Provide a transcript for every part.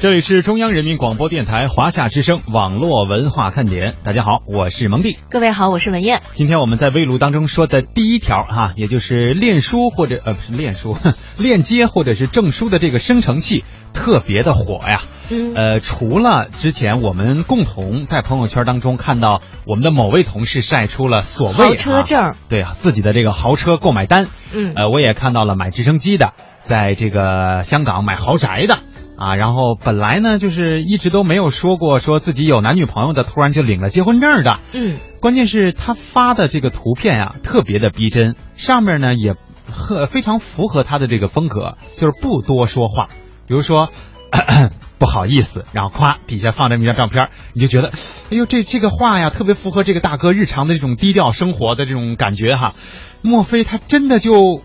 这里是中央人民广播电台华夏之声网络文化看点。大家好，我是蒙蒂。各位好，我是文艳。今天我们在微录当中说的第一条哈，也就是练书或者呃不是练书，链接或者是证书的这个生成器特别的火呀。嗯呃，除了之前我们共同在朋友圈当中看到我们的某位同事晒出了所谓豪车证啊对啊自己的这个豪车购买单，嗯呃，我也看到了买直升机的，在这个香港买豪宅的。啊，然后本来呢，就是一直都没有说过说自己有男女朋友的，突然就领了结婚证的。嗯，关键是他发的这个图片呀、特别的逼真，上面呢也很非常符合他的这个风格，就是不多说话。比如说，咳咳不好意思，然后夸底下放这么一张照片，你就觉得，哎呦，这这个话呀，特别符合这个大哥日常的这种低调生活的这种感觉哈。莫非他真的就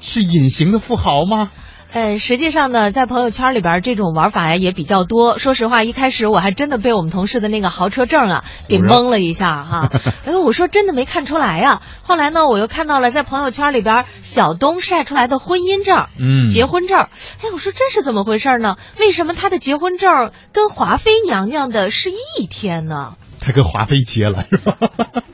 是隐形的富豪吗？呃，实际上呢，在朋友圈里边这种玩法呀也比较多。说实话，一开始我还真的被我们同事的那个豪车证啊给蒙了一下哈。哎，我说真的没看出来呀。后来呢，我又看到了在朋友圈里边小东晒出来的婚姻证，嗯结婚证。哎，我说这是怎么回事呢？为什么他的结婚证跟华妃娘娘的是一天呢？他跟华妃结了是吧？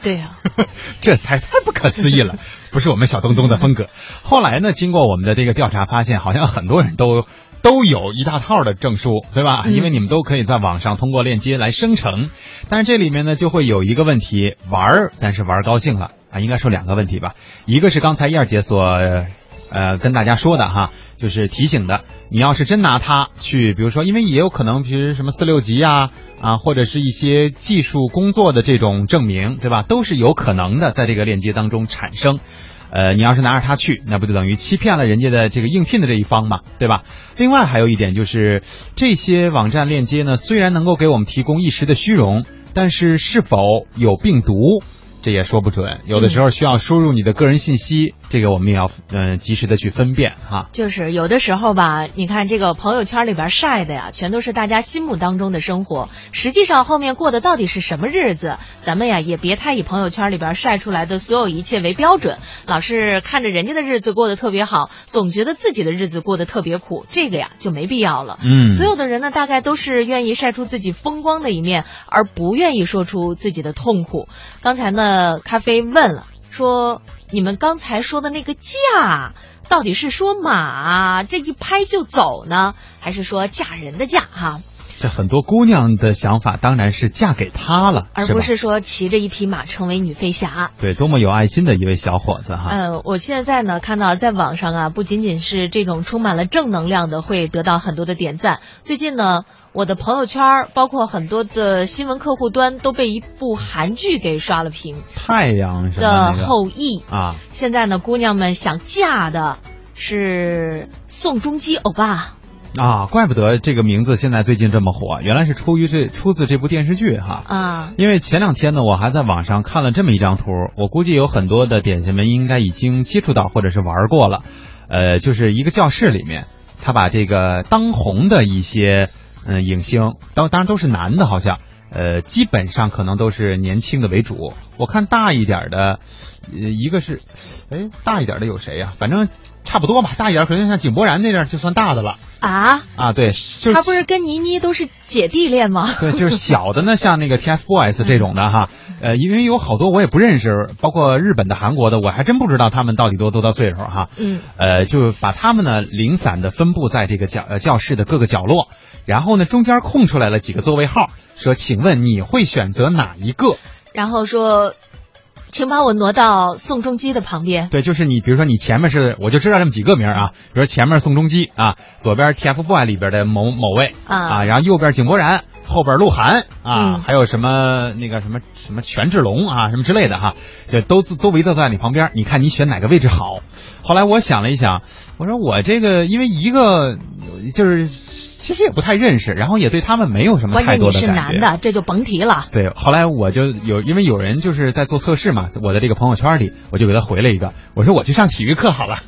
对呀、这才太不可思议了，不是我们小东东的风格。后来呢，经过我们的这个调查，发现好像很多人都都有一大套的证书，对吧？嗯因为你们都可以在网上通过链接来生成，但是这里面呢就会有一个问题，玩儿咱是玩高兴了啊，应该说两个问题吧，一个是刚才燕儿姐所呃跟大家说的哈，就是提醒的，你要是真拿它去，比如说，因为也有可能，比如什么四六级啊啊，或者是一些技术工作的这种证明，对吧？都是有可能的，在这个链接当中产生。呃，你要是拿着它去，那不就等于欺骗了人家的这个应聘的这一方嘛，对吧？另外还有一点就是，这些网站链接呢，虽然能够给我们提供一时的虚荣，但是是否有病毒，这也说不准。有的时候需要输入你的个人信息，这个我们也要嗯、呃及时的去分辨哈。就是有的时候吧，你看这个朋友圈里边晒的呀，全都是大家心目当中的生活，实际上后面过的到底是什么日子，咱们呀也别太以朋友圈里边晒出来的所有一切为标准，老是看着人家的日子过得特别好，总觉得自己的日子过得特别苦，这个呀就没必要了。嗯所有的人呢，大概都是愿意晒出自己风光的一面，而不愿意说出自己的痛苦。刚才呢，呃咖啡问了，说你们刚才说的那个嫁，到底是说马这一拍就走呢，还是说嫁人的嫁哈、这很多姑娘的想法当然是嫁给他了，而不是说骑着一匹马成为女飞侠。对多么有爱心的一位小伙子哈。嗯，我现在呢看到在网上啊，不仅仅是这种充满了正能量的，会得到很多的点赞。最近呢，我的朋友圈儿，包括很多的新闻客户端，都被一部韩剧给刷了屏，太阳的后裔。啊，现在呢，姑娘们想嫁的是宋仲基欧巴。啊，怪不得这个名字现在最近这么火，原来是出于这出自这部电视剧哈。啊，因为前两天呢，我还在网上看了这么一张图，我估计有很多的点心们应该已经接触到或者是玩过了。呃，就是一个教室里面，他把这个当红的一些嗯、呃影星，当当然都是男的，好像呃基本上可能都是年轻的为主。我看大一点的，呃一个是，哎大一点的有谁呀、反正差不多吧，大一点可能像井柏然那样就算大的了啊，啊。对，就是他不是跟倪妮都是姐弟恋吗？对，就是小的呢，像那个 TFBOYS 这种的哈，呃，因为有好多我也不认识，包括日本的、韩国的，我还真不知道他们到底多多大岁数哈。嗯，呃，就把他们呢零散的分布在这个教呃教室的各个角落，然后呢中间空出来了几个座位号，说，请问你会选择哪一个？然后说，请把我挪到宋仲基的旁边。对，就是你，比如说你前面是，我就知道这么几个名儿啊，比如说前面宋仲基啊，左边 TFBOY 里边的某某位啊然后右边井柏然，后边鹿晗啊，嗯还有什么那个什么什么权志龙啊，什么之类的哈，这都都围坐在你旁边，你看你选哪个位置好？后来我想了一想，我说我这个因为一个就是其实也不太认识，然后也对他们没有什么太关键你是。男的，这就甭提了。对，后来我就有，因为有人就是在做测试嘛，我的这个朋友圈里，我就给他回了一个，我说我去上体育课好了，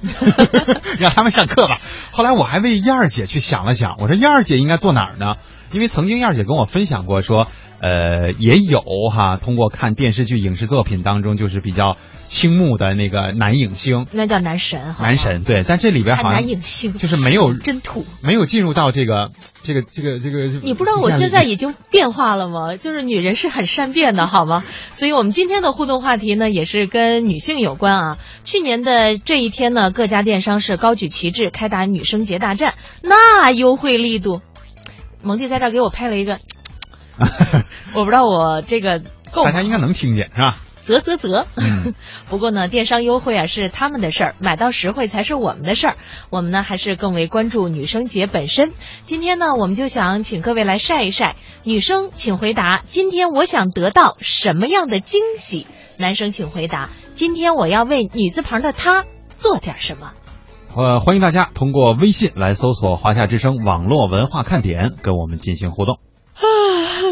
让他们上课吧。后来我还为燕儿姐去想了想，我说燕儿姐应该坐哪儿呢？因为曾经燕儿姐跟我分享过说，呃，也有哈，通过看电视剧、影视作品当中，就是比较倾慕的那个男影星，那叫男神，男神对，但这里边好像男影星就是没有真土，没有进入到这个这个这个这个。你不知道我现在已经变化了吗？就是女人是很善变的，好吗？所以我们今天的互动话题呢，也是跟女性有关啊。去年的这一天呢，各家电商是高举旗帜开打女生节大战，那优惠力度，蒙蒂在这儿给我拍了一个。我不知道我这个够，大家应该能听见是吧？啧啧啧。嗯。不过呢，电商优惠啊是他们的事儿，买到实惠才是我们的事儿。我们呢还是更为关注女生节本身。今天呢，我们就想请各位来晒一晒，女生请回答：今天我想得到什么样的惊喜？男生请回答：今天我要为女字旁的他做点什么？呃，欢迎大家通过微信来搜索“华夏之声网络文化看点”，跟我们进行互动。啊，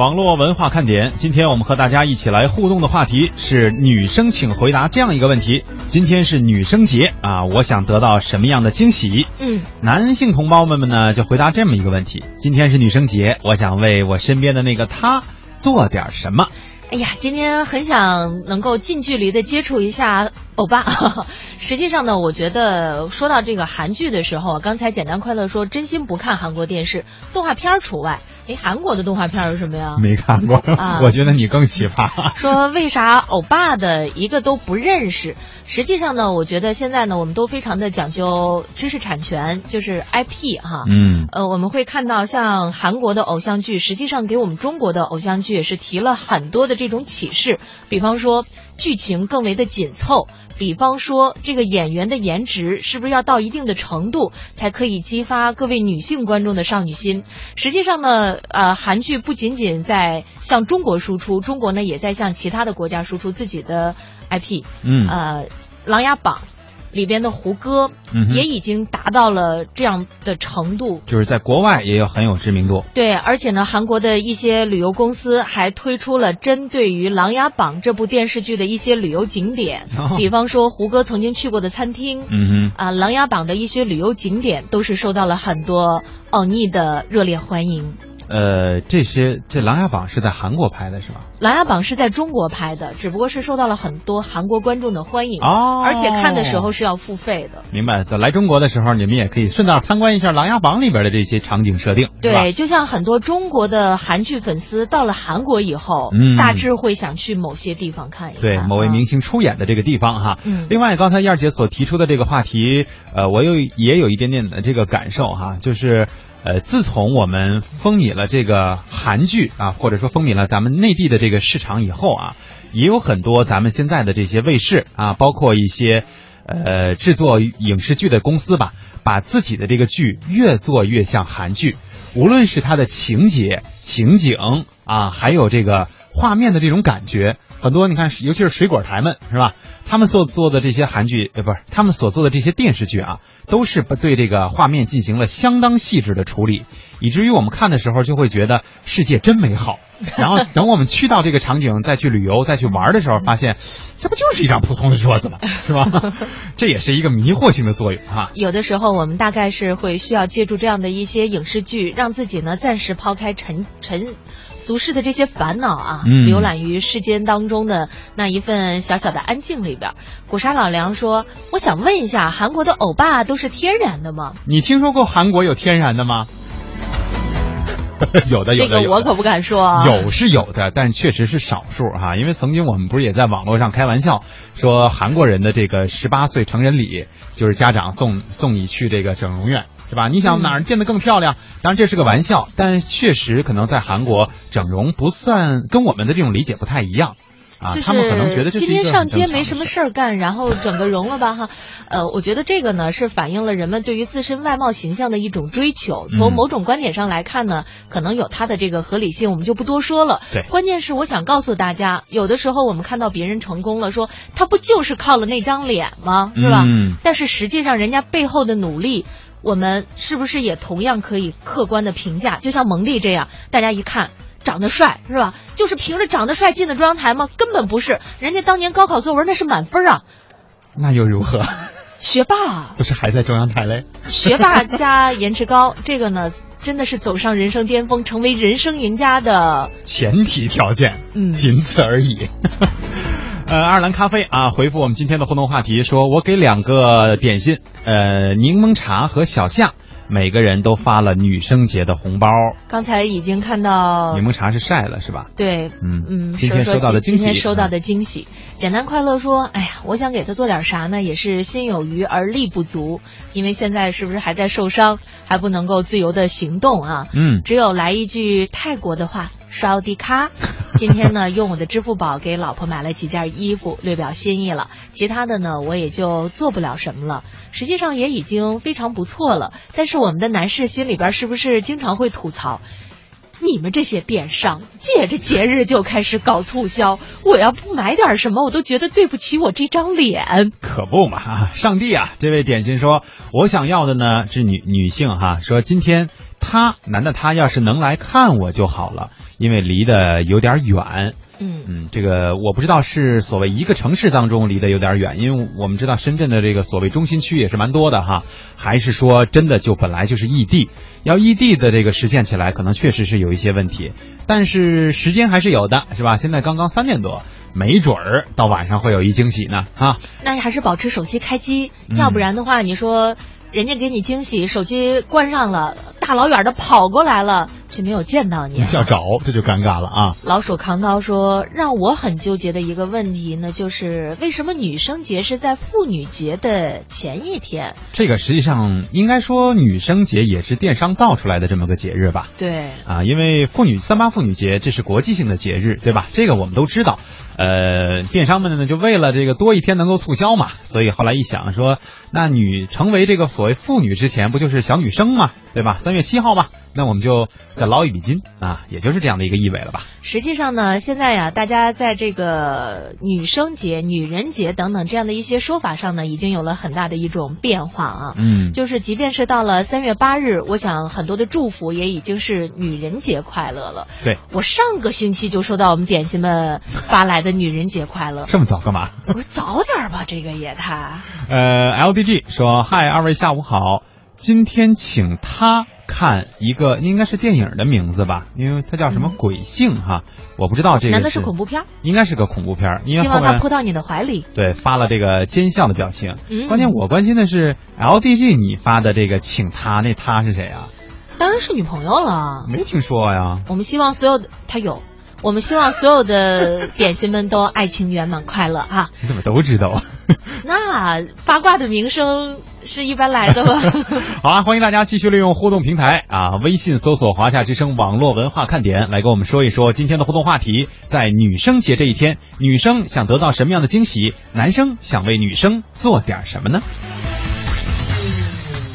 网络文化看点，今天我们和大家一起来互动的话题是女生请回答这样一个问题。今天是女生节啊，我想得到什么样的惊喜？嗯，男性同胞们们呢就回答这么一个问题：今天是女生节，我想为我身边的那个他做点什么。哎呀，今天很想能够近距离的接触一下 欧巴。实际上呢，我觉得说到这个韩剧的时候，刚才简单快乐说真心不看韩国电视，动画片除外。哎，韩国的动画片是什么呀？没看过，啊 我觉得你更奇葩。说为啥欧巴的一个都不认识？实际上呢，我觉得现在呢，我们都非常的讲究知识产权，就是 IP 哈。嗯，呃，我们会看到像韩国的偶像剧，实际上给我们中国的偶像剧也是提了很多的这种启示。比方说，剧情更为的紧凑；比方说，这个演员的颜值是不是要到一定的程度，才可以激发各位女性观众的少女心？实际上呢，呃，韩剧不仅仅在向中国输出，中国呢也在向其他的国家输出自己的 IP。嗯呃，《琅琊榜》里边的胡歌嗯也已经达到了这样的程度。就是在国外也有很有知名度。对，而且呢，韩国的一些旅游公司还推出了针对于《琅琊榜》这部电视剧的一些旅游景点，哦比方说胡歌曾经去过的餐厅，嗯啊，《琅琊榜》的一些旅游景点都是受到了很多奥尼的热烈欢迎。哼，呃，这些这《琅琊榜》是在韩国拍的是吧？《琅琊榜》是在中国拍的，只不过是受到了很多韩国观众的欢迎，哦而且看的时候是要付费的。明白，在来中国的时候，你们也可以顺道参观一下《琅琊榜》里边的这些场景设定，对，就像很多中国的韩剧粉丝到了韩国以后，嗯大致会想去某些地方看一看。对某位明星出演的这个地方哈。嗯另外，刚才燕儿姐所提出的这个话题，呃，我有也有一点点的这个感受哈，就是呃，自从我们风靡了这个韩剧啊，或者说风靡了咱们内地的这个市场以后啊，也有很多咱们现在的这些卫视啊，包括一些呃制作影视剧的公司吧，把自己的这个剧越做越像韩剧。无论是它的情节、情景啊，还有这个画面的这种感觉，很多你看，尤其是水果台们是吧？他们所做的这些韩剧，呃，不是他们所做的这些电视剧啊，都是不对这个画面进行了相当细致的处理，以至于我们看的时候就会觉得世界真美好。然后等我们去到这个场景再去旅游、再去玩的时候，发现这不就是一张普通的桌子吗？是吧？这也是一个迷惑性的作用啊。有的时候，我们大概是会需要借助这样的一些影视剧，让自己呢暂时抛开尘尘俗世的这些烦恼啊，嗯浏览于世间当中的那一份小小的安静里边。古沙老梁说：“我想问一下，韩国的欧巴都是天然的吗？你听说过韩国有天然的吗？有的，有这的，这个我可不敢说啊。有是有的，但确实是少数哈。因为曾经我们不是也在网络上开玩笑说韩国人的这个十八岁成人礼，就是家长送送你去这个整容院，是吧？你想哪儿变得更漂亮？当然这是个玩笑，但确实可能在韩国整容不算跟我们的这种理解不太一样。啊，他们可能觉得今天上街没什么事儿干，然后整个容了吧哈，呃，我觉得这个呢是反映了人们对于自身外貌形象的一种追求。从嗯某种观点上来看呢，可能有它的这个合理性，我们就不多说了。对关键是我想告诉大家，有的时候我们看到别人成功了，说他不就是靠了那张脸吗？是吧？嗯但是实际上人家背后的努力。我们是不是也同样可以客观的评价？就像蒙蒂这样，大家一看长得帅是吧？就是凭着长得帅进的中央台吗？根本不是，人家当年高考作文那是满分啊，那又如何？学霸啊，不是还在中央台嘞？学霸加颜值高，这个呢真的是走上人生巅峰，成为人生赢家的。前提条件，嗯仅此而已。呃，爱尔兰咖啡啊，回复我们今天的互动话题，说我给两个点心，呃，柠檬茶和小夏，每个人都发了女生节的红包。刚才已经看到柠檬茶是晒了是吧？对，嗯嗯，今天收到的惊喜今天收到的惊喜。简单快乐说，哎呀，我想给他做点啥呢？也是心有余而力不足，因为现在是不是还在受伤，还不能够自由的行动啊？嗯，只有来一句泰国的话，刷奥迪卡。今天呢，用我的支付宝给老婆买了几件衣服，略表心意了。其他的呢，我也就做不了什么了。实际上也已经非常不错了。但是我们的男士心里边是不是经常会吐槽？你们这些电商，借着节日就开始搞促销，我要不买点什么，我都觉得对不起我这张脸。可不嘛啊！上帝啊！这位点心说，我想要的呢是女女性哈，说今天他男的他要是能来看我就好了，因为离得有点远。嗯嗯，这个我不知道是所谓一个城市当中离得有点远，因为我们知道深圳的这个所谓中心区也是蛮多的哈，还是说真的就本来就是异地，要异地的这个实现起来可能确实是有一些问题，但是时间还是有的，是吧？现在刚刚三点多，没准儿到晚上会有一惊喜呢哈！那还是保持手机开机，嗯要不然的话，你说人家给你惊喜，手机关上了，大老远的跑过来了，却没有见到你。要找这就尴尬了啊！老鼠扛刀说：“让我很纠结的一个问题呢，就是为什么女生节是在妇女节的前一天？这个实际上应该说女生节也是电商造出来的这么个节日吧？对，啊，因为妇女三八妇女节这是国际性的节日，对吧？这个我们都知道。呃，电商们呢就为了这个多一天能够促销嘛，所以后来一想说，那女成为这个所谓妇女之前，不就是小女生嘛，对吧？三月七号嘛，那我们就再捞一笔金啊，也就是这样的一个意味了吧？实际上呢，现在呀，大家在这个女生节、女人节等等这样的一些说法上呢，已经有了很大的一种变化啊。嗯，就是即便是到了三月八日，我想很多的祝福也已经是女人节快乐了。对，我上个星期就收到我们点心们发来的女人节快乐，这么早干嘛？我说早点吧，这个也太……呃，LDG 说：“嗨，二位下午好，今天请他看一个应该是电影的名字吧，因为他叫什么嗯鬼性哈，我不知道这个难道是恐怖片？应该是个恐怖片儿，因为希望他扑到你的怀里。对发了这个奸笑的表情。嗯关键我关心的是 LDG 你发的这个请他那他是谁啊？当然是女朋友了。没听说呀。我们希望所有的他有，我们希望所有的 点心们都爱情圆满快乐啊！你怎么都知道啊？那八卦的名声是一般来的吗？好啊，欢迎大家继续利用互动平台啊，微信搜索“华夏之声网络文化看点”来跟我们说一说今天的互动话题。在女生节这一天，女生想得到什么样的惊喜？男生想为女生做点什么呢？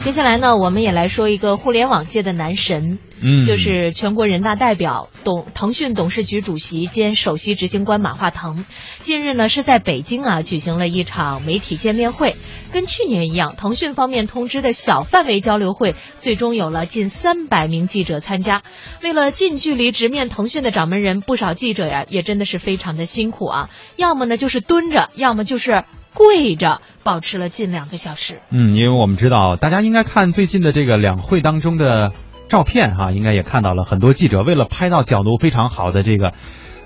接下来呢，我们也来说一个互联网界的男神，嗯就是全国人大代表、董腾讯董事局主席兼首席执行官马化腾。近日呢，是在北京啊举行了一场媒体见面会。跟去年一样，腾讯方面通知的小范围交流会，最终有了近三百名记者参加。为了近距离直面腾讯的掌门人，不少记者呀也真的是非常的辛苦啊，要么呢就是蹲着，要么就是跪着，保持了近两个小时。嗯，因为我们知道，大家应该看最近的这个两会当中的照片哈、应该也看到了很多记者为了拍到角度非常好的这个。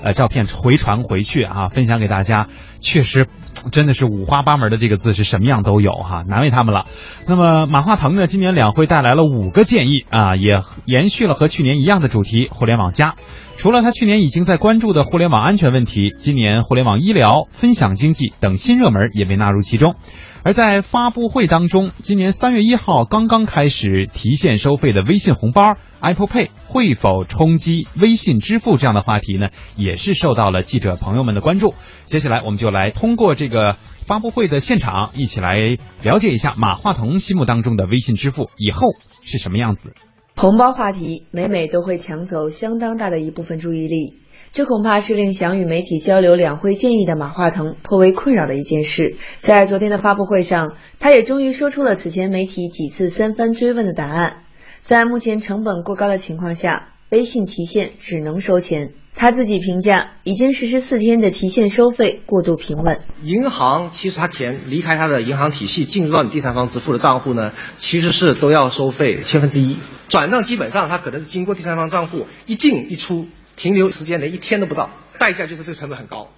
呃，照片回传回去啊，分享给大家，确实真的是五花八门的这个字是什么样都有哈、难为他们了。那么马化腾呢，今年两会带来了五个建议啊，也延续了和去年一样的主题——互联网加。除了他去年已经在关注的互联网安全问题，今年互联网医疗、分享经济等新热门也被纳入其中。而在发布会当中，今年三月一号刚刚开始提现收费的微信红包 Apple Pay 会否冲击微信支付这样的话题呢，也是受到了记者朋友们的关注。接下来我们就来通过这个发布会的现场，一起来了解一下马化腾心目当中的微信支付以后是什么样子。红包话题每每都会抢走相当大的一部分注意力，这恐怕是令想与媒体交流两会建议的马化腾颇为困扰的一件事。在昨天的发布会上，他也终于说出了此前媒体几次三番追问的答案。在目前成本过高的情况下，微信提现只能收钱。他自己评价，已经实施四天的提现收费过度平稳。银行其实他钱离开他的银行体系，进入到你第三方支付的账户呢，其实是都要收费千分之一。转账基本上他可能是经过第三方账户一进一出，停留时间连一天都不到，代价就是这个成本很高。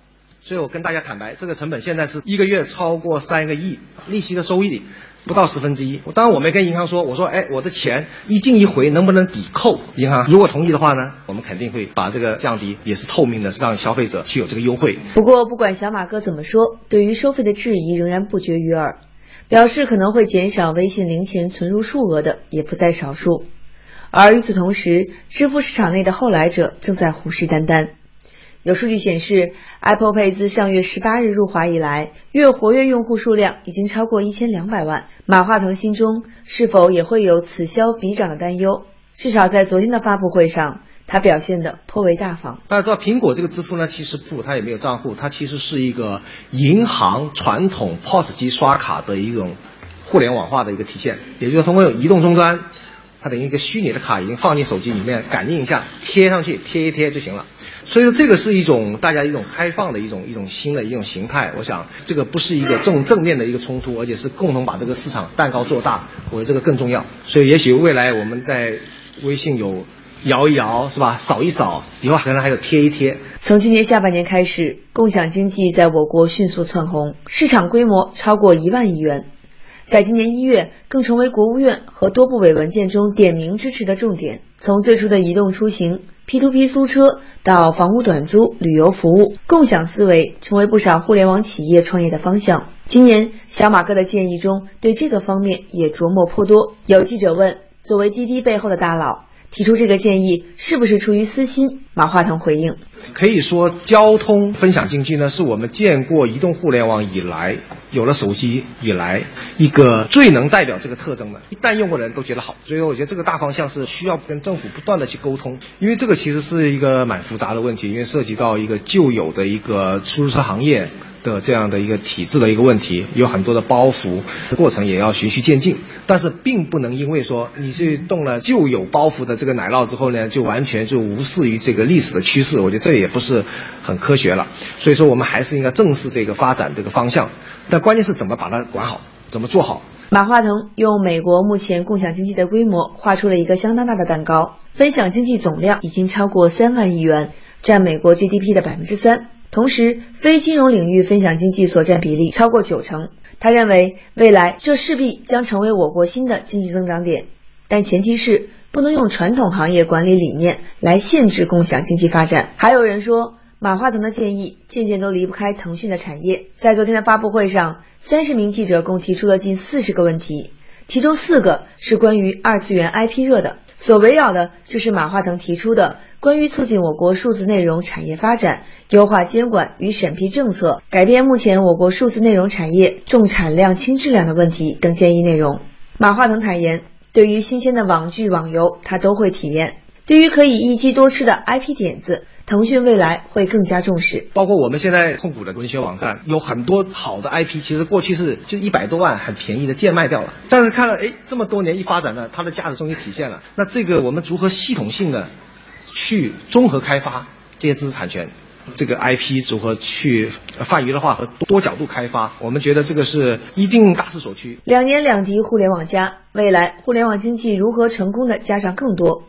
所以我跟大家坦白，这个成本现在是一个月超过三个亿，利息的收益不到十分之一。当然我没跟银行说，我说哎，我的钱一进一回能不能抵扣？银行如果同意的话呢，我们肯定会把这个降低，也是透明的，让消费者去有这个优惠。不过，不管小马哥怎么说，对于收费的质疑仍然不绝于耳，表示可能会减少微信零钱存入数额的也不在少数。而与此同时，支付市场内的后来者正在虎视眈眈。有数据显示，Apple Pay 自上月十八日入华以来，月活跃用户数量已经超过一千两百万。马化腾心中是否也会有此消彼长的担忧？至少在昨天的发布会上，他表现得颇为大方。大家知道，苹果这个支付呢，其实付它也没有账户，它其实是一个银行传统 POS 机刷卡的一种互联网化的一个体现，也就是通过移动终端，它等于一个虚拟的卡已经放进手机里面，感应一下，贴上去，贴一贴就行了。所以说，这个是一种大家一种开放的一种一种新的一种形态。我想，这个不是一个正正面的一个冲突，而且是共同把这个市场蛋糕做大，我觉得这个更重要。所以，也许未来我们在微信有摇一摇，是吧？扫一扫，以后可能还有贴一贴。从今年下半年开始，共享经济在我国迅速窜红，市场规模超过一万亿元。在今年一月，更成为国务院和多部委文件中点名支持的重点。从最初的移动出行、P to P 租车到房屋短租、旅游服务，共享思维成为不少互联网企业创业的方向。今年，小马哥的建议中对这个方面也琢磨颇多。有记者问：作为滴滴背后的大佬，提出这个建议是不是出于私心？马化腾回应：可以说，交通分享经济呢，是我们见过移动互联网以来，有了手机以来，一个最能代表这个特征的。一旦用过的人都觉得好，所以我觉得这个大方向是需要跟政府不断的去沟通，因为这个其实是一个蛮复杂的问题，因为涉及到一个旧有的一个出租车行业。的这样的一个体制的一个问题，有很多的包袱，过程也要循序渐进，但是并不能因为说你去动了旧有包袱的这个奶酪之后呢，就完全就无视于这个历史的趋势，我觉得这也不是很科学了。所以说，我们还是应该正视这个发展这个方向，但关键是怎么把它管好，怎么做好。马化腾用美国目前共享经济的规模画出了一个相当大的蛋糕，分享经济总量已经超过三万亿元，占美国 GDP 的百分之三。同时，非金融领域分享经济所占比例超过九成。他认为，未来这势必将成为我国新的经济增长点，但前提是不能用传统行业管理理念来限制共享经济发展。还有人说，马化腾的建议渐渐都离不开腾讯的产业。在昨天的发布会上，三十名记者共提出了近四十个问题，其中四个是关于二次元 IP 热的。所围绕的就是马化腾提出的关于促进我国数字内容产业发展、优化监管与审批政策、改变目前我国数字内容产业重产量轻质量的问题等建议内容。马化腾坦言，对于新鲜的网剧、网游，他都会体验；对于可以一机多吃的 IP 点子，腾讯未来会更加重视。包括我们现在控股的文学网站，有很多好的 IP，其实过去是就一百多万很便宜的贱卖掉了，但是看了哎这么多年一发展呢，它的价值终于体现了。那这个我们如何系统性的去综合开发这些知识产权，这个 IP 如何去泛娱乐化和多角度开发，我们觉得这个是一定大势所趋。两年两提互联网加，未来互联网经济如何成功的加上更多？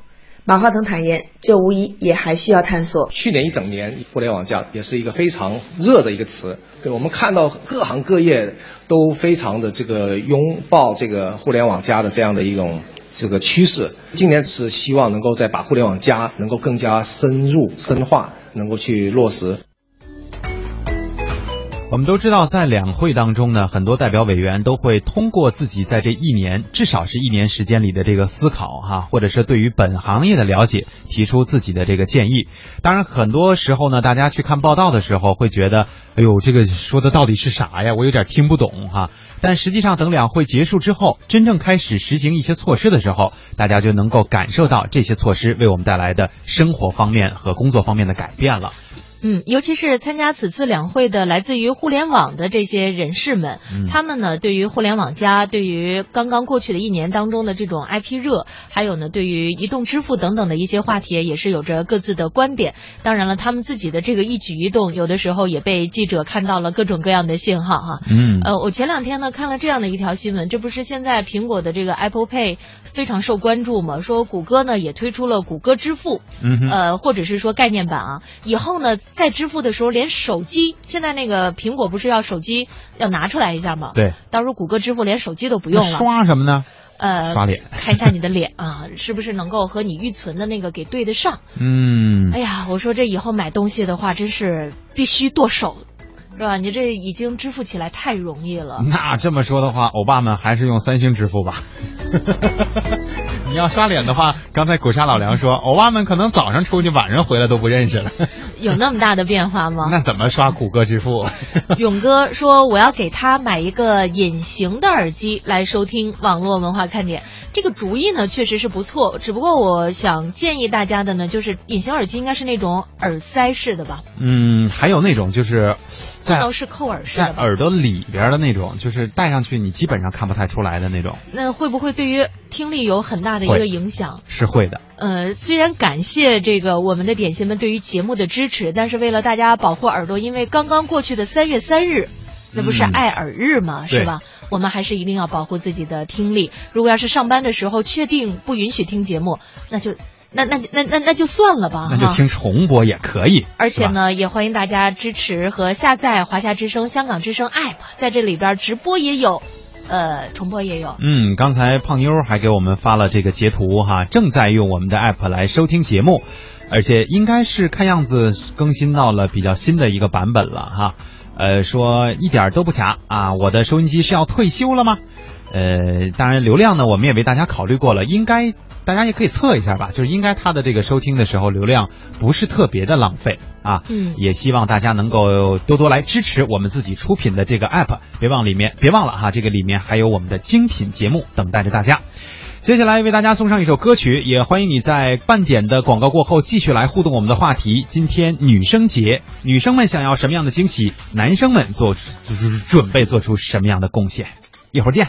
马化腾坦言，这无疑也还需要探索。去年一整年，互联网加也是一个非常热的一个词。对，我们看到各行各业都非常的这个拥抱这个互联网加的这样的一种这个趋势。今年是希望能够再把互联网加能够更加深入深化，能够去落实。我们都知道，在两会当中呢，很多代表委员都会通过自己在这一年，至少是一年时间里的这个思考哈，或者是对于本行业的了解，提出自己的这个建议。当然，很多时候呢，大家去看报道的时候会觉得，哎呦，这个说的到底是啥呀？我有点听不懂哈。但实际上，等两会结束之后，真正开始实行一些措施的时候，大家就能够感受到这些措施为我们带来的生活方面和工作方面的改变了。嗯，尤其是参加此次两会的来自于互联网的这些人士们，嗯他们呢对于互联网加，对于刚刚过去的一年当中的这种 IP 热，还有呢对于移动支付等等的一些话题，也是有着各自的观点。当然了，他们自己的这个一举一动，有的时候也被记者看到了各种各样的信号哈。嗯呃，我前两天呢看了这样的一条新闻，这不是现在苹果的这个 Apple Pay 非常受关注嘛？说谷歌呢也推出了谷歌支付，嗯呃，或者是说概念版啊，以后呢在支付的时候，连手机，现在那个苹果不是要手机要拿出来一下吗？，对，到时候谷歌支付连手机都不用了，刷什么呢？呃，刷脸看一下你的脸啊，是不是能够和你预存的那个给对得上？嗯哎，呀，我说这以后买东西的话，真是必须剁手，是吧？你这已经支付起来太容易了。那这么说的话，欧巴们还是用三星支付吧。你要刷脸的话，刚才古沙老梁说，欧巴们可能早上出去，晚上回来都不认识了。有那么大的变化吗？那怎么刷谷歌支付？勇哥说我要给他买一个隐形的耳机来收听网络文化看点，这个主意呢确实是不错，只不过我想建议大家的呢，就是隐形耳机应该是那种耳塞式的吧，嗯，还有那种就是不在能是扣耳式的？在耳朵里边的那种，就是戴上去你基本上看不太出来的那种，那会不会对于听力有很大的一个影响？是会的。呃，虽然感谢这个我们的点心们对于节目的支持，但是为了大家保护耳朵，因为刚刚过去的三月三日，那不是嗯爱耳日吗？对是吧？我们还是一定要保护自己的听力。如果要是上班的时候确定不允许听节目，那就那那那那那就算了吧，那就听重播也可以。而且呢，也欢迎大家支持和下载华夏之声、香港之声 App，在这里边直播也有，呃，重播也有。嗯，刚才胖妞还给我们发了这个截图哈，正在用我们的 app 来收听节目，而且应该是看样子更新到了比较新的一个版本了哈。呃，说一点都不卡啊，我的收音机是要退休了吗？呃，当然流量呢，我们也为大家考虑过了，应该大家也可以测一下吧，就是应该它的这个收听的时候流量不是特别的浪费啊。嗯也希望大家能够多多来支持我们自己出品的这个 app，别忘里面别忘了哈，这个里面还有我们的精品节目等待着大家。接下来为大家送上一首歌曲，也欢迎你在半点的广告过后继续来互动我们的话题。今天女生节，女生们想要什么样的惊喜？男生们做准备做出什么样的贡献？一会儿见。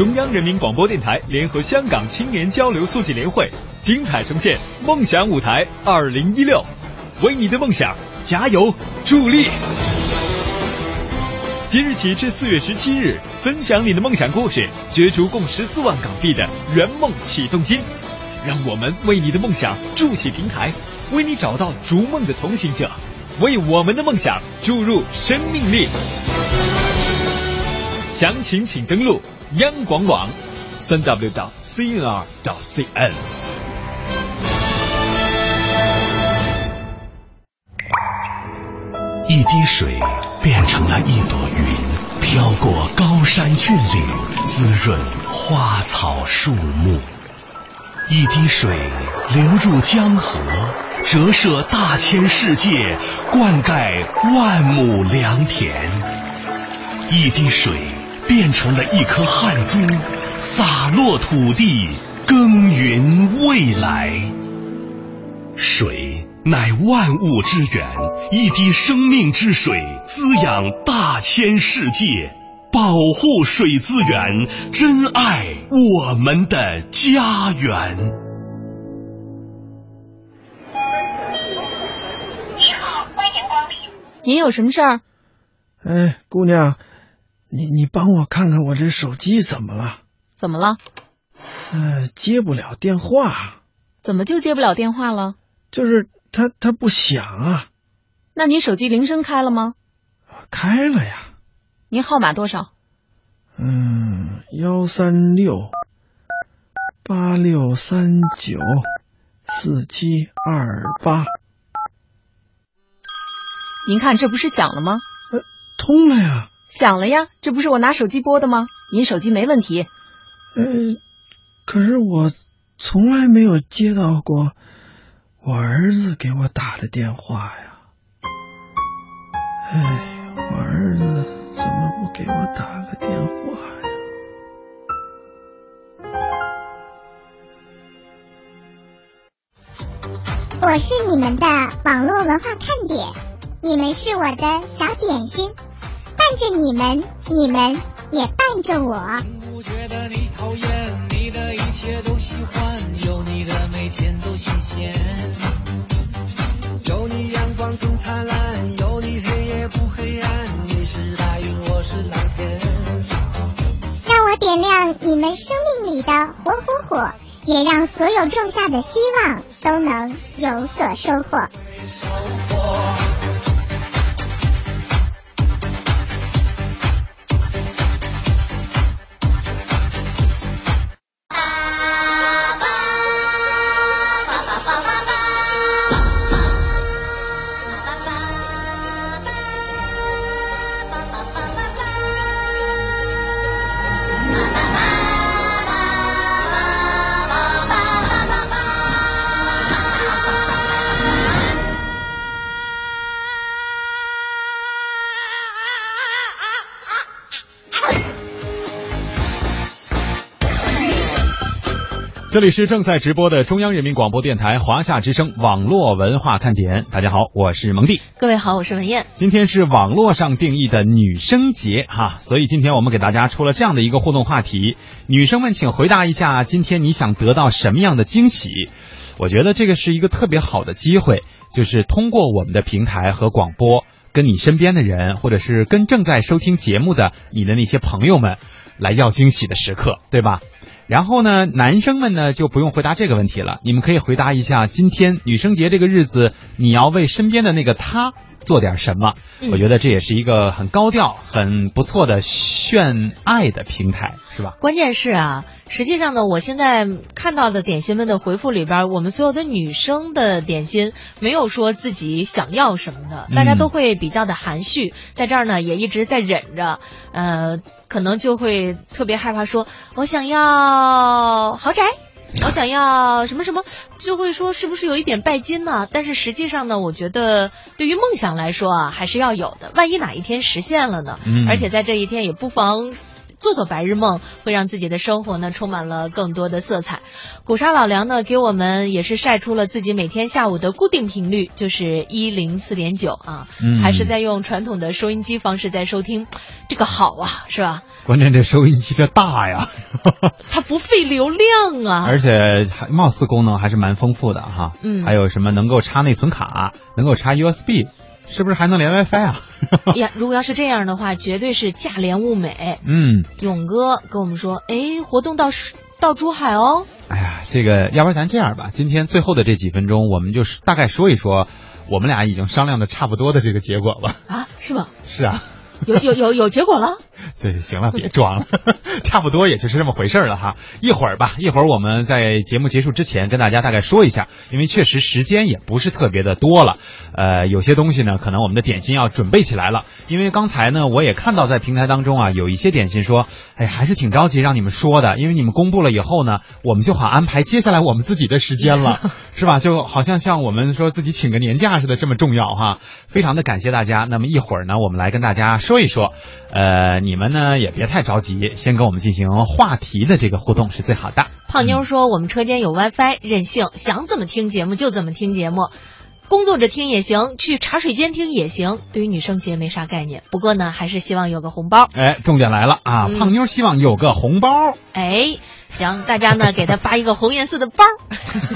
中央人民广播电台联合香港青年交流促进联会，精彩呈现《梦想舞台二零一六》，为你的梦想加油助力。即日起至四月十七日，分享你的梦想故事，角逐共十四万港币的圆梦启动金。让我们为你的梦想筑起平台，为你找到逐梦的同行者，为我们的梦想注入生命力。详情请登录央广网，三 w 到 cnr 到 cn。一滴水变成了一朵云，飘过高山峻岭，滋润花草树木。一滴水流入江河，折射大千世界，灌溉万亩良田。一滴水变成了一颗汗珠，洒落土地，耕耘未来。水乃万物之源，一滴生命之水滋养大千世界。保护水资源，珍爱我们的家园。你好，欢迎光临您有什么事儿？哎，姑娘，你你帮我看看我这手机怎么了？怎么了？呃，接不了电话。怎么就接不了电话了？就是它它不响啊。那你手机铃声开了吗？开了呀。您号码多少？嗯，幺三六八六三九四七二八。您看这不是响了吗？呃，通了呀。响了呀，这不是我拿手机拨的吗？您手机没问题。呃，可是我从来没有接到过我儿子给我打的电话呀。哎，我儿子怎么不给我打个电话呀？我是你们的网络文化看点，你们是我的小点心，伴着你们，你们也伴着我。不觉得你讨厌，你的一切都喜欢，有你的每天都新鲜。有你阳光更灿烂，有你黑夜不黑暗，你是白云，我是蓝天。让我点亮你们生命里的火火火，也让所有种下的希望都能有所收获。这里是正在直播的中央人民广播电台华夏之声网络文化看点。大家好，我是蒙蒂。各位好，我是文艳。今天是网络上定义的女生节哈，所以今天我们给大家出了这样的一个互动话题：女生们请回答一下，今天你想得到什么样的惊喜？我觉得这个是一个特别好的机会，就是通过我们的平台和广播，跟你身边的人，或者是跟正在收听节目的你的那些朋友们来要惊喜的时刻，对吧？然后呢，男生们呢就不用回答这个问题了，你们可以回答一下今天女生节这个日子，你要为身边的那个他做点什么？嗯我觉得这也是一个很高调、很不错的炫爱的平台，是吧？关键是啊，实际上呢，我现在看到的点心们的回复里边，我们所有的女生的点心没有说自己想要什么的，嗯大家都会比较的含蓄，在这儿呢也一直在忍着，呃，可能就会特别害怕说，我想要豪宅。我想要什么什么，就会说是不是有一点拜金呢？但是实际上呢，我觉得对于梦想来说啊，还是要有的。万一哪一天实现了呢？嗯而且在这一天也不妨做做白日梦，会让自己的生活呢充满了更多的色彩。古沙老梁呢给我们也是晒出了自己每天下午的固定频率，就是一零四点九啊，嗯还是在用传统的收音机方式在收听，这个好啊，是吧？关键这收音机这大呀，它不费流量啊，而且还貌似功能还是蛮丰富的哈。嗯还有什么能够插内存卡，能够插 USB，是不是还能连 WiFi 啊？呀，如果要是这样的话，绝对是价廉物美。嗯，勇哥跟我们说，哎，活动到到珠海哦。哎呀，这个要不然咱这样吧，今天最后的这几分钟，我们就是大概说一说我们俩已经商量的差不多的这个结果吧。啊，是吗？是啊。有有有有结果了？对，行了，别装了，差不多也就是这么回事了哈。一会儿吧，一会儿我们在节目结束之前跟大家大概说一下，因为确实时间也不是特别的多了，呃，有些东西呢，可能我们的点心要准备起来了。因为刚才呢，我也看到在平台当中啊，有一些点心说，哎，还是挺着急让你们说的，因为你们公布了以后呢，我们就好安排接下来我们自己的时间了，是吧？就好像像我们说自己请个年假似的，这么重要哈。非常的感谢大家。那么一会儿呢，我们来跟大家说一说，呃，你们呢也别太着急，先跟我们进行话题的这个互动是最好的。胖妞说我们车间有 WiFi，任性，想怎么听节目就怎么听节目。工作着听也行，去茶水间听也行。对于女生节没啥概念，不过呢，还是希望有个红包。哎，重点来了啊！嗯胖妞希望有个红包，哎，行，大家呢给他发一个红颜色的包。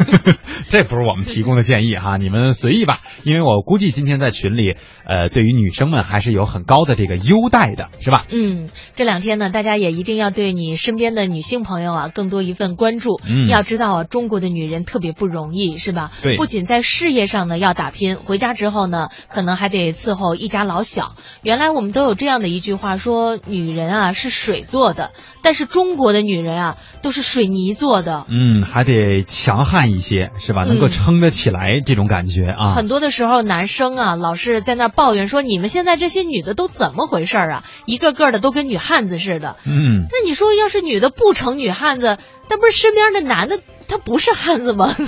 这不是我们提供的建议哈，你们随意吧。因为我估计今天在群里，呃，对于女生们还是有很高的这个优待的，是吧？嗯，这两天呢，大家也一定要对你身边的女性朋友啊，更多一份关注。嗯要知道啊，中国的女人特别不容易，是吧？对不仅在事业上呢要打拼，回家之后呢，可能还得伺候一家老小。原来我们都有这样的一句话说，女人啊是水做的，但是中国的女人啊都是水泥做的。嗯，还得强悍一些，是吧？能够嗯撑得起来这种感觉啊。很多的时候，男生啊，老是在那抱怨说：“你们现在这些女的都怎么回事啊？一个个的都跟女汉子似的。”嗯，那你说，要是女的不成女汉子，那不是身边的男的他不是汉子吗？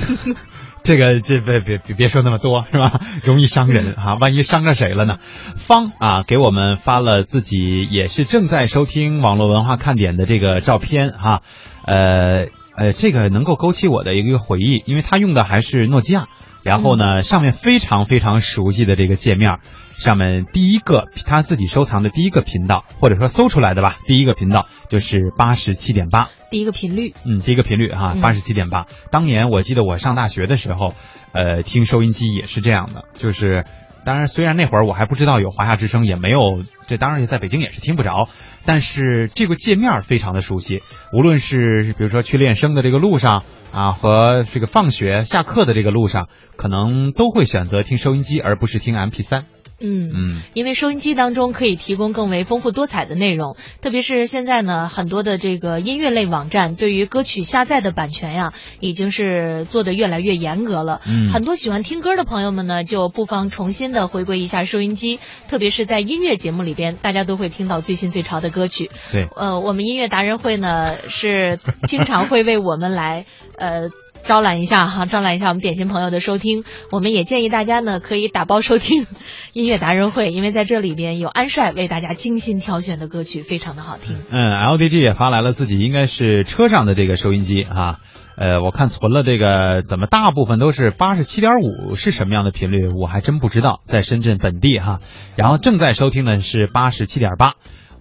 这个这别别别别说那么多是吧？容易伤人哈、万一伤着谁了呢？方啊，给我们发了自己也是正在收听网络文化看点的这个照片哈、呃呃，这个能够勾起我的一个回忆，因为他用的还是诺基亚，然后呢，上面非常非常熟悉的这个界面。上面第一个他自己收藏的第一个频道，或者说搜出来的吧，第一个频道就是八十七点八，第一个频率，嗯，第一个频率哈，嗯八十七点八。当年我记得我上大学的时候，呃，听收音机也是这样的，就是。当然，虽然那会儿我还不知道有华夏之声，也没有，这当然在北京也是听不着，但是这个界面非常的熟悉。无论是比如说去练声的这个路上啊，和这个放学下课的这个路上，可能都会选择听收音机，而不是听 MP 三。嗯嗯，因为收音机当中可以提供更为丰富多彩的内容，特别是现在呢，很多的这个音乐类网站对于歌曲下载的版权呀，已经是做的越来越严格了。嗯很多喜欢听歌的朋友们呢，就不妨重新的回归一下收音机，特别是在音乐节目里边，大家都会听到最新最潮的歌曲。对，呃，我们音乐达人会呢是经常会为我们来呃。招揽一下哈，招揽一下我们点心朋友的收听。我们也建议大家呢，可以打包收听音乐达人会，因为在这里边有安帅为大家精心挑选的歌曲，非常的好听。嗯，LDG 也发来了自己应该是车上的这个收音机哈、呃，我看存了这个，怎么大部分都是八十七点五是什么样的频率？我还真不知道，在深圳本地哈。然后正在收听的是八十七点八。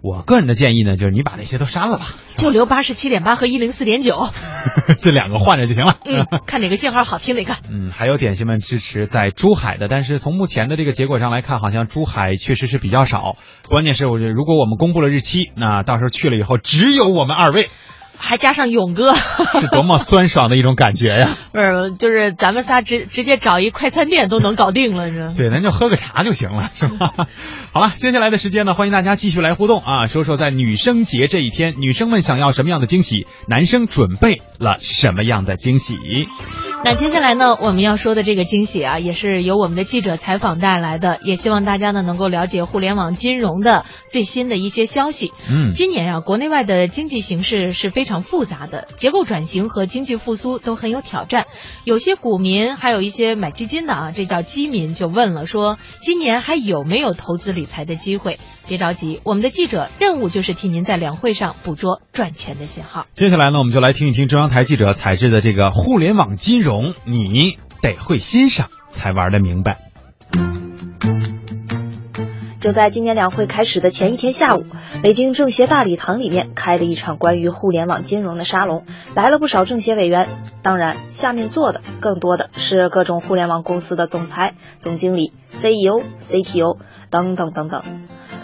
我个人的建议呢，就是你把那些都删了吧，就留八十七点八和一零四点九，这两个换着就行了。嗯，看哪个信号好听哪个。嗯，还有点心们支持在珠海的，但是从目前的这个结果上来看，好像珠海确实是比较少。关键是我觉得，如果我们公布了日期，那到时候去了以后，只有我们二位。还加上勇哥，是多么酸爽的一种感觉呀！不是，就是咱们仨直直接找一快餐店都能搞定了，是 对，咱就喝个茶就行了，是吧？好了，接下来的时间呢，欢迎大家继续来互动啊，说说在女生节这一天，女生们想要什么样的惊喜，男生准备了什么样的惊喜？那接下来呢，我们要说的这个惊喜啊，也是由我们的记者采访带来的，也希望大家呢能够了解互联网金融的最新的一些消息。嗯，今年呀，国内外的经济形势是非非常复杂的，结构转型和经济复苏都很有挑战。有些股民，还有一些买基金的啊，这叫基民，就问了说，今年还有没有投资理财的机会？别着急，我们的记者任务就是替您在两会上捕捉赚钱的信号。接下来呢，我们就来听一听中央台记者采制的这个互联网金融，你得会欣赏才玩得明白。就在今年两会开始的前一天下午，北京政协大礼堂里面开了一场关于互联网金融的沙龙，来了不少政协委员。当然，下面坐的更多的是各种互联网公司的总裁、总经理、CEO、CTO 等等等等。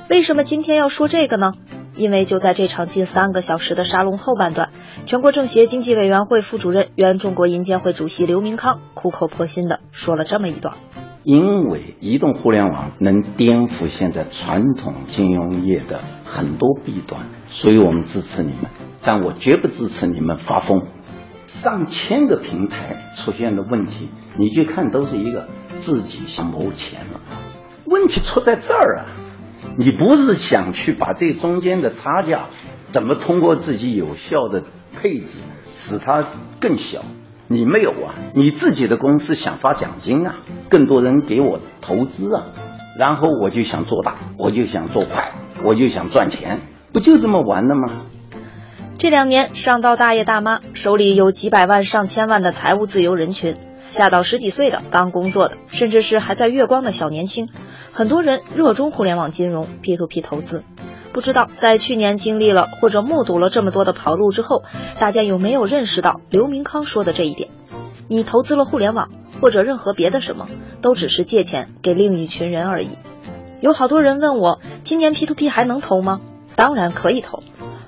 为什么今天要说这个呢？因为就在这场近三个小时的沙龙后半段，全国政协经济委员会副主任、原中国银监会主席刘明康苦口婆心的说了这么一段。因为移动互联网能颠覆现在传统金融业的很多弊端，所以我们支持你们，但我绝不支持你们发疯。上千个平台出现的问题，你去看都是一个自己想谋钱了。问题出在这儿啊，你不是想去把这中间的差价怎么通过自己有效的配置使它更小。你没有啊？你自己的公司想发奖金啊，更多人给我投资啊，然后我就想做大，我就想做快，我就想赚钱，不就这么玩的吗？这两年上到大爷大妈，手里有几百万、上千万的财务自由人群，下到十几岁的刚工作的，甚至是还在月光的小年轻，很多人热衷互联网金融、P to P 投资。不知道在去年经历了或者目睹了这么多的跑路之后，大家有没有认识到刘明康说的这一点？你投资了互联网或者任何别的什么，都只是借钱给另一群人而已。有好多人问我，今年 P to P 还能投吗？当然可以投，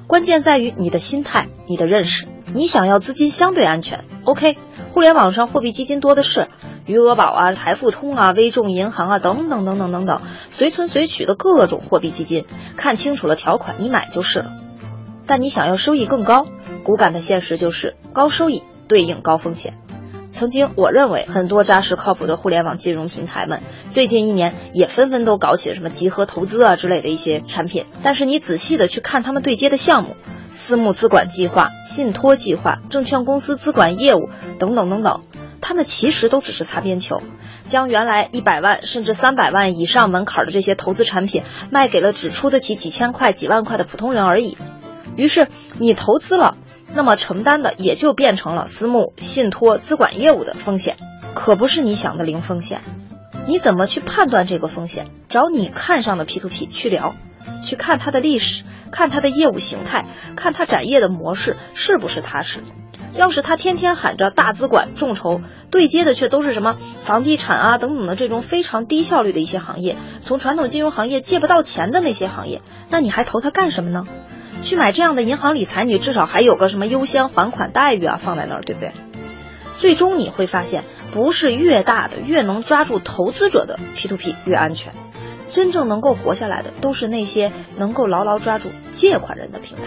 关键在于你的心态、你的认识。你想要资金相对安全，OK，互联网上货币基金多的是。余额宝啊、财富通啊、微众银行啊等等等等等等，随存随取的各种货币基金，看清楚了条款，你买就是了。但你想要收益更高，骨感的现实就是高收益对应高风险。曾经我认为很多扎实靠谱的互联网金融平台们，最近一年也纷纷都搞起了什么集合投资啊之类的一些产品。但是你仔细的去看他们对接的项目，私募资管计划、信托计划、证券公司资管业务等等等等。他们其实都只是擦边球，将原来一百万甚至三百万以上门槛的这些投资产品卖给了只出得起几千块、几万块的普通人而已。于是你投资了，那么承担的也就变成了私募、信托、资管业务的风险，可不是你想的零风险。你怎么去判断这个风险？找你看上的 P to P 去聊，去看它的历史，看它的业务形态，看它展业的模式是不是踏实。要是他天天喊着大资管众筹，对接的却都是什么房地产啊等等的这种非常低效率的一些行业，从传统金融行业借不到钱的那些行业，那你还投它干什么呢？去买这样的银行理财，你至少还有个什么优先还款待遇啊放在那儿，对不对？最终你会发现，不是越大的越能抓住投资者的 P2P 越安全，真正能够活下来的都是那些能够牢牢抓住借款人的平台。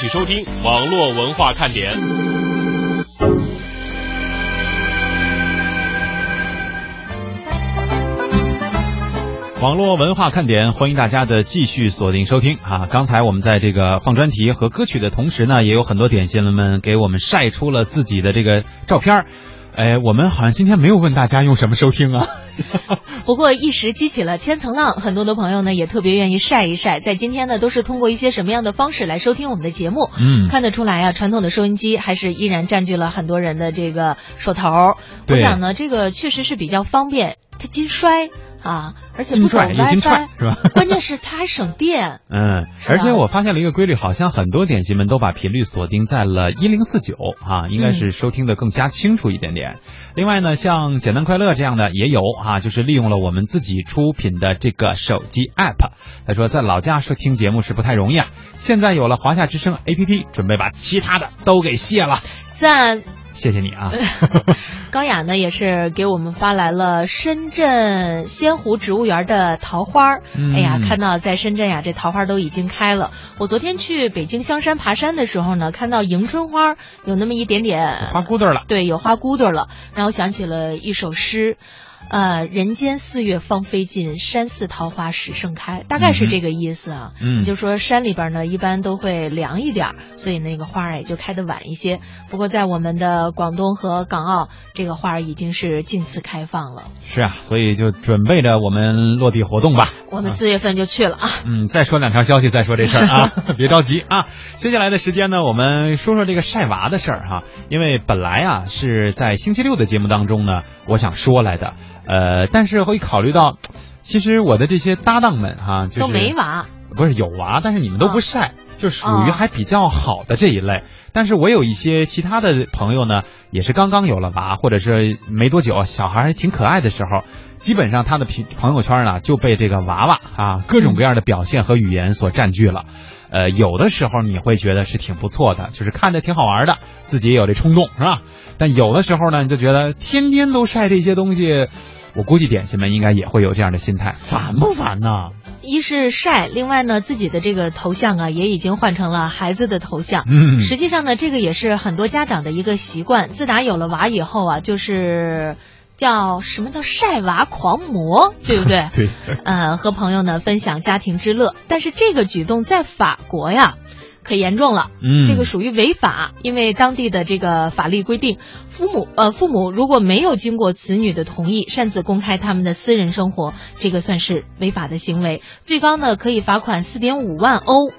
续收听网络文化看点。网络文化看点，欢迎大家的继续锁定收听啊！刚才我们在这个放专题和歌曲的同时呢，也有很多点心人们给我们晒出了自己的这个照片。哎，我们好像今天没有问大家用什么收听啊？不过一时激起了千层浪，很多的朋友呢也特别愿意晒一晒，在今天呢都是通过一些什么样的方式来收听我们的节目？嗯看得出来啊，传统的收音机还是依然占据了很多人的这个手头儿。我想呢，这个确实是比较方便，它经摔啊，而且不走金踹又金踹 WiFi，是吧？关键是它还省电。嗯，而且我发现了一个规律，好像很多点心们都把频率锁定在了一零四九啊，应该是收听的更加清楚一点点。另外呢，像简单快乐这样的也有啊，就是利用了我们自己出品的这个手机 app。他说在老家收听节目是不太容易啊，现在有了华夏之声 app，准备把其他的都给卸了。赞。谢谢你啊！高雅呢也是给我们发来了深圳仙湖植物园的桃花哎呀，看到在深圳呀，这桃花都已经开了。我昨天去北京香山爬山的时候呢，看到迎春花有那么一点点花骨朵了。对，有花骨朵了，然后想起了一首诗。呃，人间四月芳菲尽，山寺桃花始盛开，大概是这个意思啊。嗯也就说山里边呢一般都会凉一点儿，所以那个花儿也就开得晚一些。不过在我们的广东和港澳，这个花儿已经是近次开放了。是啊，所以就准备着我们落地活动吧。我们四月份就去了啊。嗯，再说两条消息，再说这事儿啊，别着急啊。接下来的时间呢，我们说说这个晒娃的事儿哈，因为本来啊是在星期六的节目当中呢，我想说来的，呃，但是会考虑到，其实我的这些搭档们哈，就是都没娃，不是有娃，但是你们都不晒，就属于哦还比较好的这一类。但是我有一些其他的朋友呢，也是刚刚有了娃，或者是没多久，小孩还挺可爱的时候，基本上他的朋朋友圈呢就被这个娃娃啊各种各样的表现和语言所占据了。呃，有的时候你会觉得是挺不错的，就是看着挺好玩的，自己也有这冲动，是吧？但有的时候呢，你就觉得天天都晒这些东西，我估计点心们应该也会有这样的心态，烦不烦呐？一是晒，另外呢，自己的这个头像啊，也已经换成了孩子的头像。嗯实际上呢，这个也是很多家长的一个习惯。自打有了娃以后啊，就是叫什么叫晒娃狂魔，对不对？对。呃，和朋友呢分享家庭之乐，但是这个举动在法国呀。可严重了，嗯这个属于违法，因为当地的这个法律规定，父母呃父母如果没有经过子女的同意，擅自公开他们的私人生活，这个算是违法的行为，最高呢可以罚款四点五万欧。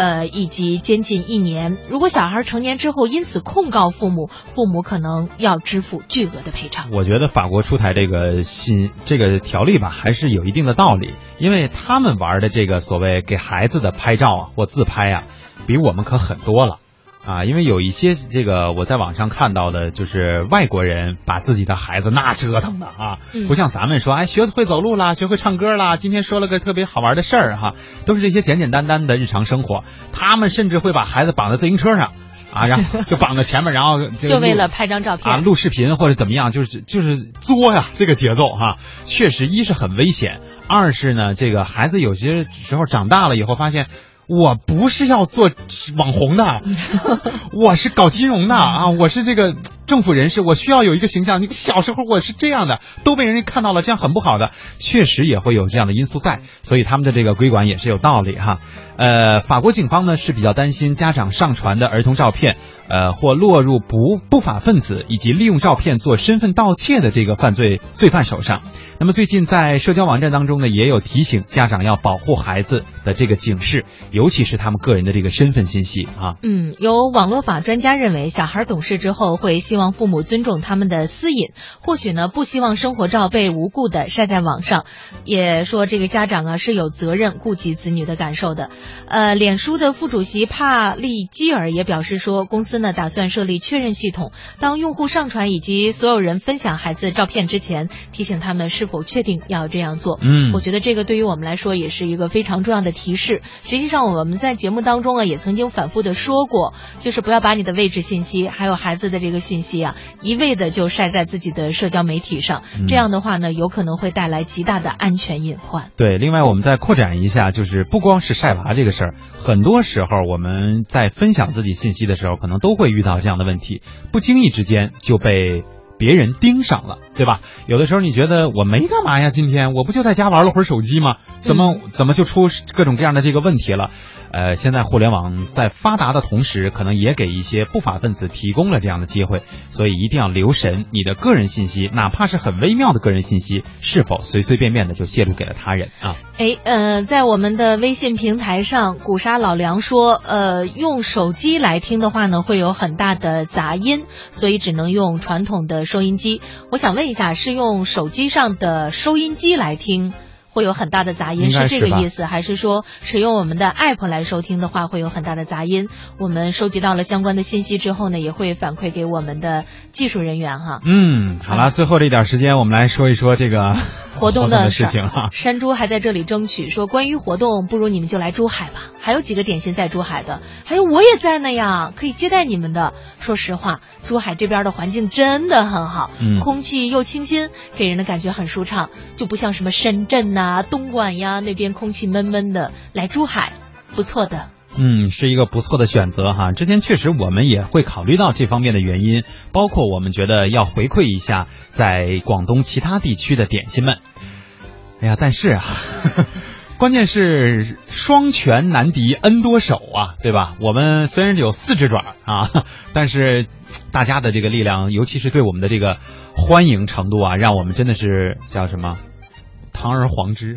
呃，以及监禁一年。如果小孩成年之后因此控告父母，父母可能要支付巨额的赔偿。我觉得法国出台这个新这个条例吧，还是有一定的道理，因为他们玩的这个所谓给孩子的拍照啊或自拍啊，比我们可狠多了。啊，因为有一些这个我在网上看到的，就是外国人把自己的孩子那折腾的啊，嗯不像咱们说，哎，学会走路啦，学会唱歌啦，今天说了个特别好玩的事儿哈，都是这些简简单单的日常生活。他们甚至会把孩子绑在自行车上，啊，然后就绑在前面，然后就就为了拍张照片啊，录视频或者怎么样，就是就是作呀，这个节奏哈、确实一是很危险，二是呢，这个孩子有些时候长大了以后发现。我不是要做网红的，我是搞金融的啊，我是这个政府人士，我需要有一个形象。你小时候我是这样的，都被人家看到了，这样很不好的，确实也会有这样的因素在，所以他们的这个规管也是有道理哈。呃，法国警方呢是比较担心家长上传的儿童照片，呃，或落入不不法分子以及利用照片做身份盗窃的这个犯罪罪犯手上。那么最近在社交网站当中呢，也有提醒家长要保护孩子的这个警示，尤其是他们个人的这个身份信息啊。嗯，有网络法专家认为，小孩懂事之后会希望父母尊重他们的私隐，或许呢不希望生活照被无故的晒在网上。也说这个家长啊是有责任顾及子女的感受的。呃，脸书的副主席帕利基尔也表示说，公司呢打算设立确认系统，当用户上传以及所有人分享孩子照片之前，提醒他们是否确定要这样做。嗯我觉得这个对于我们来说也是一个非常重要的提示。实际上我们在节目当中啊也曾经反复的说过，就是不要把你的位置信息还有孩子的这个信息啊一味的就晒在自己的社交媒体上，嗯这样的话呢有可能会带来极大的安全隐患。对，另外我们再扩展一下，就是不光是晒娃这个事儿，很多时候我们在分享自己信息的时候，可能都会遇到这样的问题，不经意之间就被别人盯上了，对吧？有的时候你觉得我没干嘛呀，今天我不就在家玩了会儿手机吗？怎么怎么就出各种各样的这个问题了？呃，现在互联网在发达的同时，可能也给一些不法分子提供了这样的机会，所以一定要留神你的个人信息，哪怕是很微妙的个人信息，是否随随便便的就泄露给了他人啊？哎，呃，在我们的微信平台上，古沙老梁说，呃，用手机来听的话呢，会有很大的杂音，所以只能用传统的收音机。我想问一下，是用手机上的收音机来听？会有很大的杂音，是这个意思，还是说使用我们的 app 来收听的话会有很大的杂音？我们收集到了相关的信息之后呢，也会反馈给我们的技术人员哈。嗯，好了，最后这一点时间，我们来说一说这个活动的事事情哈。山猪还在这里争取说，关于活动，不如你们就来珠海吧。还有几个点心在珠海的，还有我也在呢呀，可以接待你们的。说实话，珠海这边的环境真的很好，嗯空气又清新，给人的感觉很舒畅，就不像什么深圳呐、东莞呀那边空气闷闷的。来珠海，不错的。嗯，是一个不错的选择哈。之前确实我们也会考虑到这方面的原因，包括我们觉得要回馈一下在广东其他地区的点心们。哎呀，但是啊，关键是双拳难敌 N 多手啊，对吧？我们虽然有四只爪啊，但是大家的这个力量，尤其是对我们的这个欢迎程度啊，让我们真的是叫什么？堂而皇之，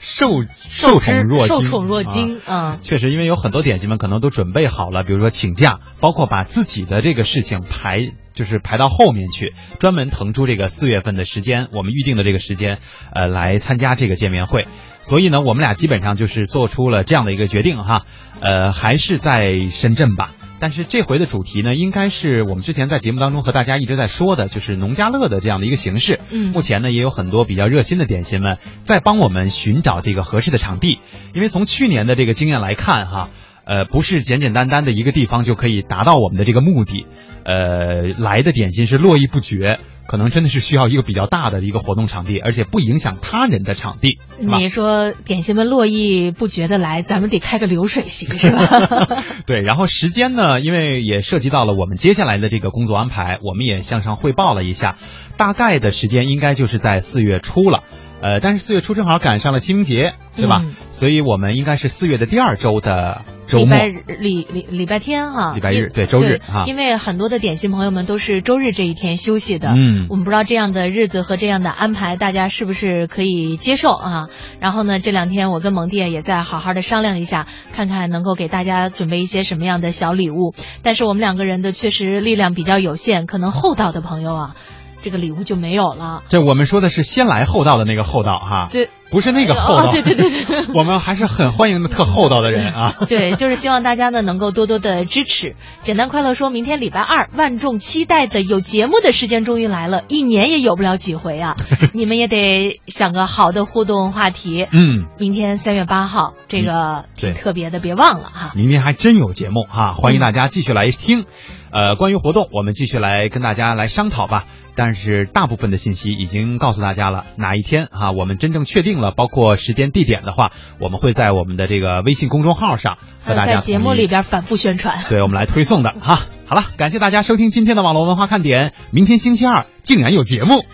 受受宠若惊，受宠若惊啊啊！确实，因为有很多点心们可能都准备好了，比如说请假，包括把自己的这个事情排，就是排到后面去，专门腾出这个四月份的时间，我们预定的这个时间，呃，来参加这个见面会。所以呢，我们俩基本上就是做出了这样的一个决定哈，呃，还是在深圳吧。但是这回的主题呢，应该是我们之前在节目当中和大家一直在说的，就是农家乐的这样的一个形式。嗯目前呢也有很多比较热心的点心们在帮我们寻找这个合适的场地，因为从去年的这个经验来看哈。呃，不是简简单单的一个地方就可以达到我们的这个目的，呃，来的点心是络绎不绝，可能真的是需要一个比较大的一个活动场地，而且不影响他人的场地。你说点心们络绎不绝的来，咱们得开个流水席是吧？对，然后时间呢，因为也涉及到了我们接下来的这个工作安排，我们也向上汇报了一下，大概的时间应该就是在四月初了。呃，但是四月初正好赶上了清明节，对吧？嗯所以我们应该是四月的第二周的周末礼拜。日礼礼礼拜天哈，礼拜日对周日对哈因为很多的点心朋友们都是周日这一天休息的，嗯我们不知道这样的日子和这样的安排，大家是不是可以接受啊？然后呢，这两天我跟蒙蒂也在好好的商量一下，看看能够给大家准备一些什么样的小礼物。但是我们两个人的确实力量比较有限，可能厚道的朋友啊，这个礼物就没有了。这我们说的是先来后到的那个厚道哈，对，不是那个厚道。哦对对对对 我们还是很欢迎特厚道的人啊。对，就是希望大家呢能够多多的支持。简单快乐说，明天礼拜二，万众期待的有节目的时间终于来了，一年也有不了几回啊！你们也得想个好的互动话题。嗯，明天三月八号，这个挺特别的，别忘了哈。明天还真有节目哈，欢迎大家继续来听。呃，关于活动，我们继续来跟大家来商讨吧。但是大部分的信息已经告诉大家了，哪一天啊，我们真正确定了，包括时间、地点的话，我们会在我们的这个微信公众号上和大家在节目里边反复宣传。对我们来推送的哈。好了，感谢大家收听今天的网络文化看点，明天星期二竟然有节目，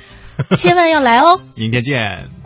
千万要来哦。明天见。